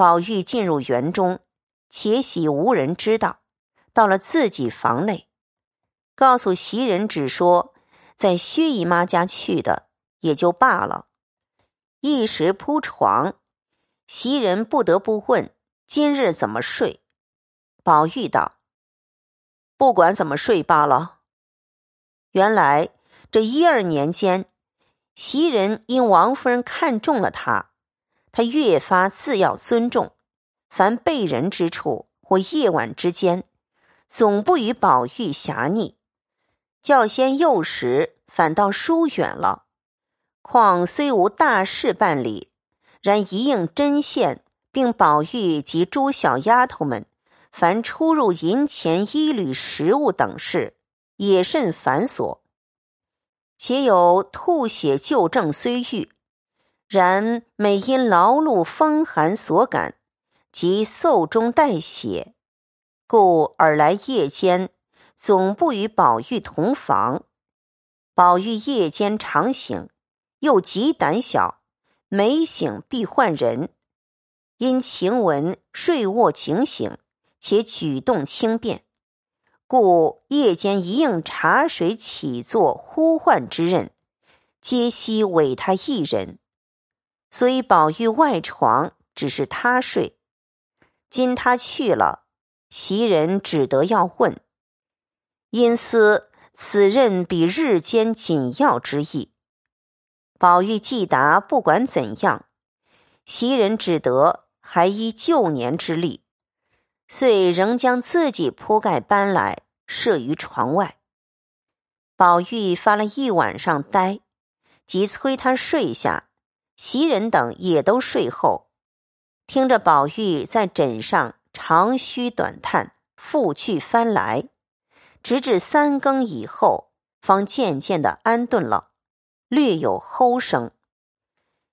宝玉进入园中，且喜无人知道，到了自己房内，告诉袭人，只说在薛姨妈家去的，也就罢了。一时铺床，袭人不得不问今日怎么睡。宝玉道：“不管怎么睡罢了。”原来这一二年间，袭人因王夫人看中了他。他越发自要尊重，凡被人之处或夜晚之间，总不与宝玉狭逆。较先幼时，反倒疏远了。况虽无大事办理，然一应针线，并宝玉及诸小丫头们，凡出入银钱、衣履、食物等事，也甚繁琐。且有吐血旧症虽愈。然每因劳碌风寒所感，及嗽中带血，故尔来夜间总不与宝玉同房。宝玉夜间常醒，又极胆小，每醒必唤人。因晴雯睡卧警醒，且举动轻便，故夜间一应茶水起坐呼唤之任，皆悉委他一人。所以宝玉外床只是他睡，今他去了，袭人只得要问，因思此任比日间紧要之意。宝玉既答不管怎样，袭人只得还依旧年之力，遂仍将自己铺盖搬来设于床外。宝玉发了一晚上呆，即催他睡下。袭人等也都睡后，听着宝玉在枕上长吁短叹，复去翻来，直至三更以后，方渐渐的安顿了，略有齁声。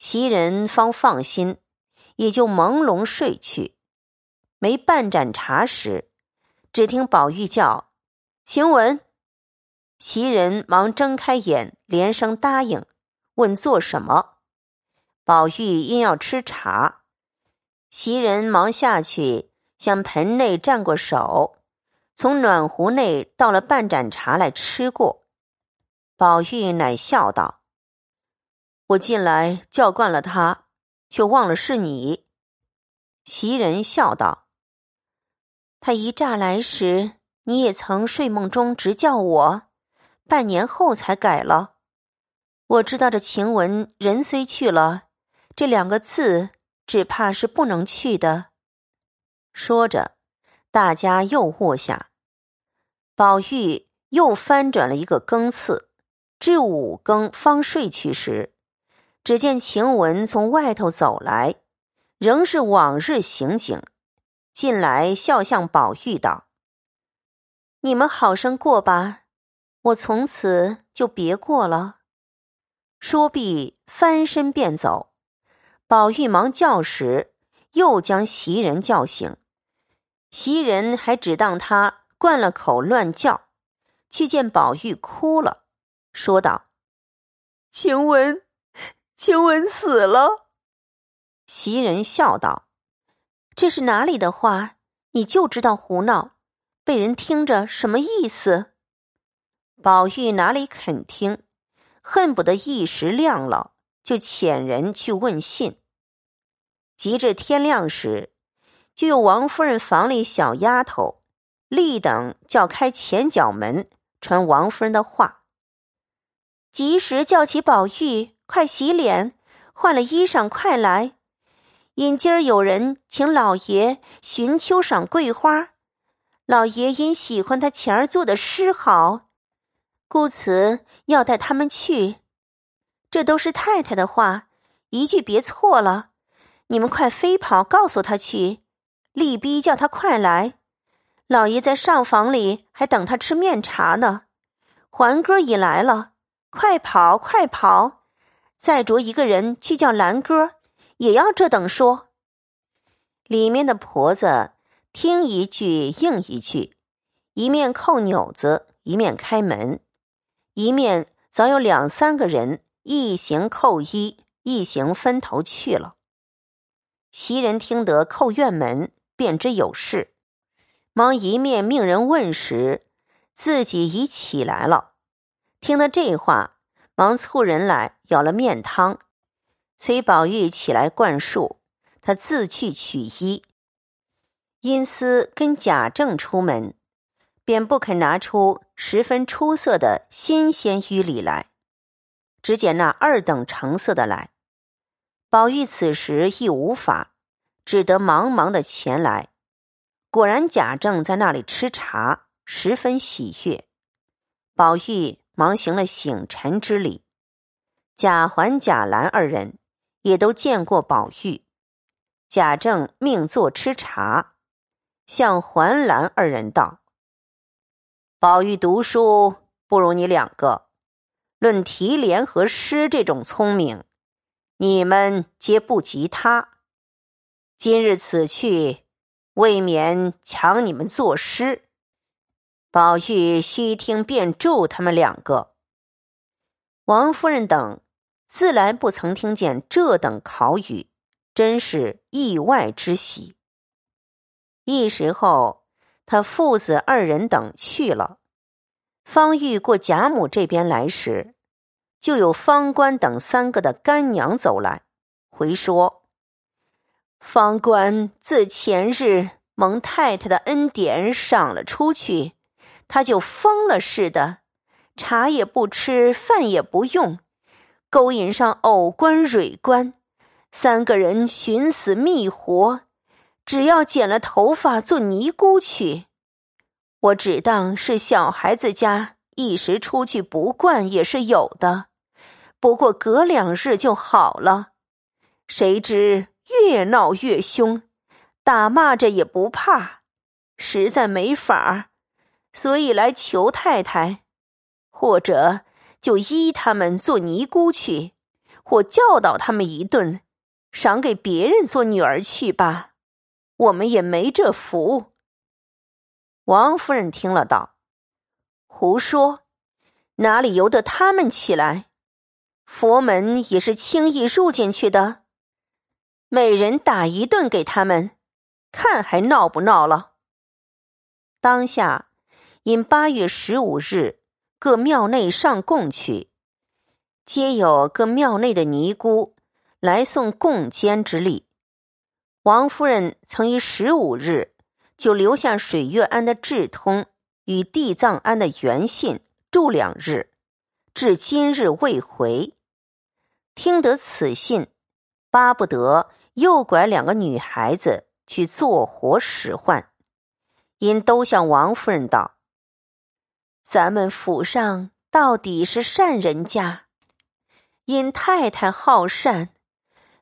袭人方放心，也就朦胧睡去。没半盏茶时，只听宝玉叫：“晴雯。”袭人忙睁开眼，连声答应，问做什么。宝玉因要吃茶，袭人忙下去向盆内蘸过手，从暖壶内倒了半盏茶来吃过。宝玉乃笑道：“我进来叫惯了他，却忘了是你。”袭人笑道：“他一乍来时，你也曾睡梦中直叫我，半年后才改了。我知道这晴雯人虽去了。”这两个字，只怕是不能去的。说着，大家又卧下。宝玉又翻转了一个更次，至五更方睡去时，只见晴雯从外头走来，仍是往日行景，进来笑向宝玉道：“你们好生过吧，我从此就别过了。”说毕，翻身便走。宝玉忙叫时，又将袭人叫醒。袭人还只当他灌了口乱叫，去见宝玉哭了，说道：“晴雯，晴雯死了。”袭人笑道：“这是哪里的话？你就知道胡闹，被人听着什么意思？”宝玉哪里肯听，恨不得一时亮了。就遣人去问信。及至天亮时，就有王夫人房里小丫头立等叫开前角门，传王夫人的话。及时叫起宝玉，快洗脸，换了衣裳，快来。因今儿有人请老爷寻秋赏桂花，老爷因喜欢他前儿做的诗好，故此要带他们去。这都是太太的话，一句别错了。你们快飞跑告诉他去，力逼叫他快来。老爷在上房里还等他吃面茶呢。环哥已来了，快跑快跑！再着一个人去叫兰哥，也要这等说。里面的婆子听一句应一句，一面扣钮子，一面开门，一面早有两三个人。一行扣衣，一行分头去了。袭人听得叩院门，便知有事，忙一面命人问时，自己已起来了。听得这话，忙促人来舀了面汤，崔宝玉起来灌漱，他自去取衣。因思跟贾政出门，便不肯拿出十分出色的新鲜玉礼来，只捡那二等成色的来。宝玉此时亦无法，只得忙忙的前来。果然贾政在那里吃茶，十分喜悦。宝玉忙行了醒臣之礼。贾环、贾兰二人也都见过宝玉。贾政命坐吃茶，向环兰二人道：“宝玉读书不如你两个，论提联和诗这种聪明。”你们皆不及他，今日此去，未免抢你们作诗。宝玉须听便咒他们两个。王夫人等自来不曾听见这等考语，真是意外之喜。一时后，他父子二人等去了。方玉过贾母这边来时。就有方官等三个的干娘走来，回说：“方官自前日蒙太太的恩典赏了出去，他就疯了似的，茶也不吃，饭也不用，勾引上偶官、蕊官，三个人寻死觅活，只要剪了头发做尼姑去。我只当是小孩子家，一时出去不惯也是有的。”不过隔两日就好了，谁知越闹越凶，打骂着也不怕，实在没法儿，所以来求太太，或者就依他们做尼姑去，或教导他们一顿，赏给别人做女儿去吧。我们也没这福。王夫人听了道：“胡说，哪里由得他们起来？”佛门也是轻易入进去的，每人打一顿给他们，看还闹不闹了。当下因八月十五日各庙内上供去，皆有各庙内的尼姑来送供监之礼。王夫人曾于十五日就留下水月庵的智通与地藏庵的元信住两日，至今日未回。听得此信，巴不得诱拐两个女孩子去做活使唤，因都向王夫人道：“咱们府上到底是善人家，因太太好善，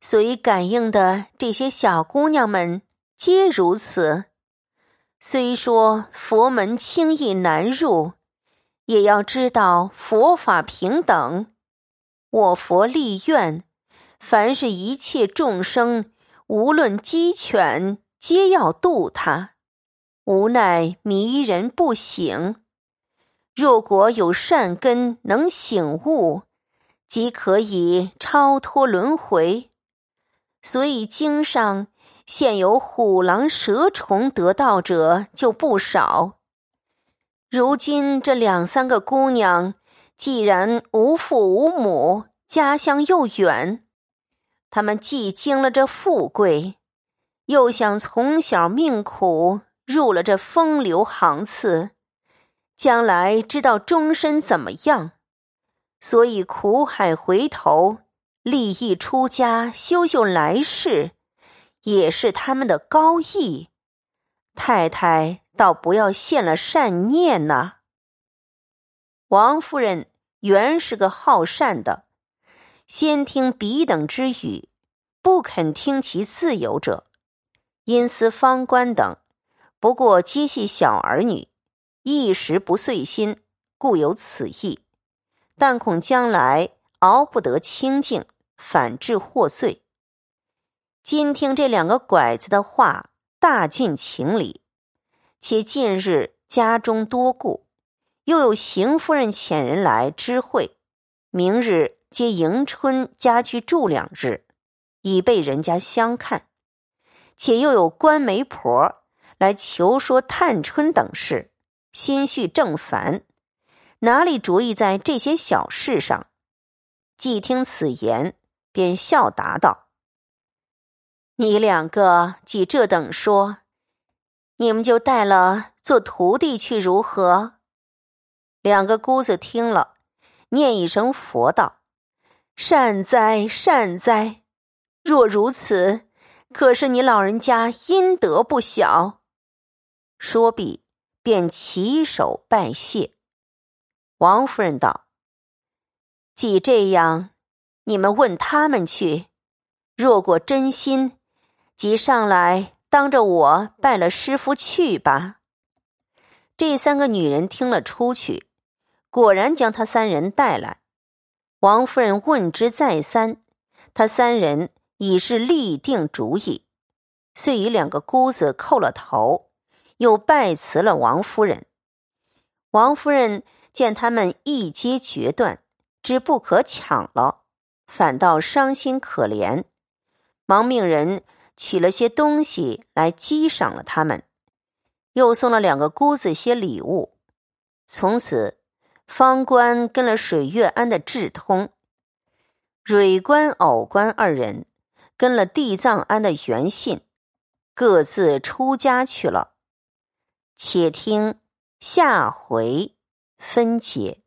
所以感应的这些小姑娘们皆如此。虽说佛门轻易难入，也要知道佛法平等。”我佛立愿，凡是一切众生，无论鸡犬，皆要度他。无奈迷人不醒，若果有善根，能醒悟，即可以超脱轮回。所以经上现有虎狼蛇虫得道者就不少。如今这两三个姑娘。既然无父无母，家乡又远，他们既经了这富贵，又想从小命苦，入了这风流行次，将来知道终身怎么样，所以苦海回头，立意出家，修修来世，也是他们的高义。太太倒不要现了善念呐。王夫人原是个好善的，先听彼等之语，不肯听其自由者，因思方官等不过皆系小儿女，一时不遂心，故有此意。但恐将来熬不得清净，反致祸罪。今听这两个拐子的话，大尽情理，且近日家中多故。又有邢夫人遣人来知会，明日接迎春家去住两日，以备人家相看。且又有官媒婆来求说探春等事，心绪正烦，哪里主意在这些小事上？既听此言，便笑答道：“你两个既这等说，你们就带了做徒弟去如何？”两个姑子听了，念一声佛道：“善哉善哉！若如此，可是你老人家阴德不小。”说毕，便起手拜谢。王夫人道：“既这样，你们问他们去。若果真心，即上来当着我拜了师傅去吧。”这三个女人听了，出去。果然将他三人带来，王夫人问之再三，他三人已是立定主意，遂与两个姑子叩了头，又拜辞了王夫人。王夫人见他们一皆决断，知不可抢了，反倒伤心可怜，忙命人取了些东西来激赏了他们，又送了两个姑子些礼物，从此。方官跟了水月庵的智通，蕊官、藕官二人跟了地藏庵的元信，各自出家去了。且听下回分解。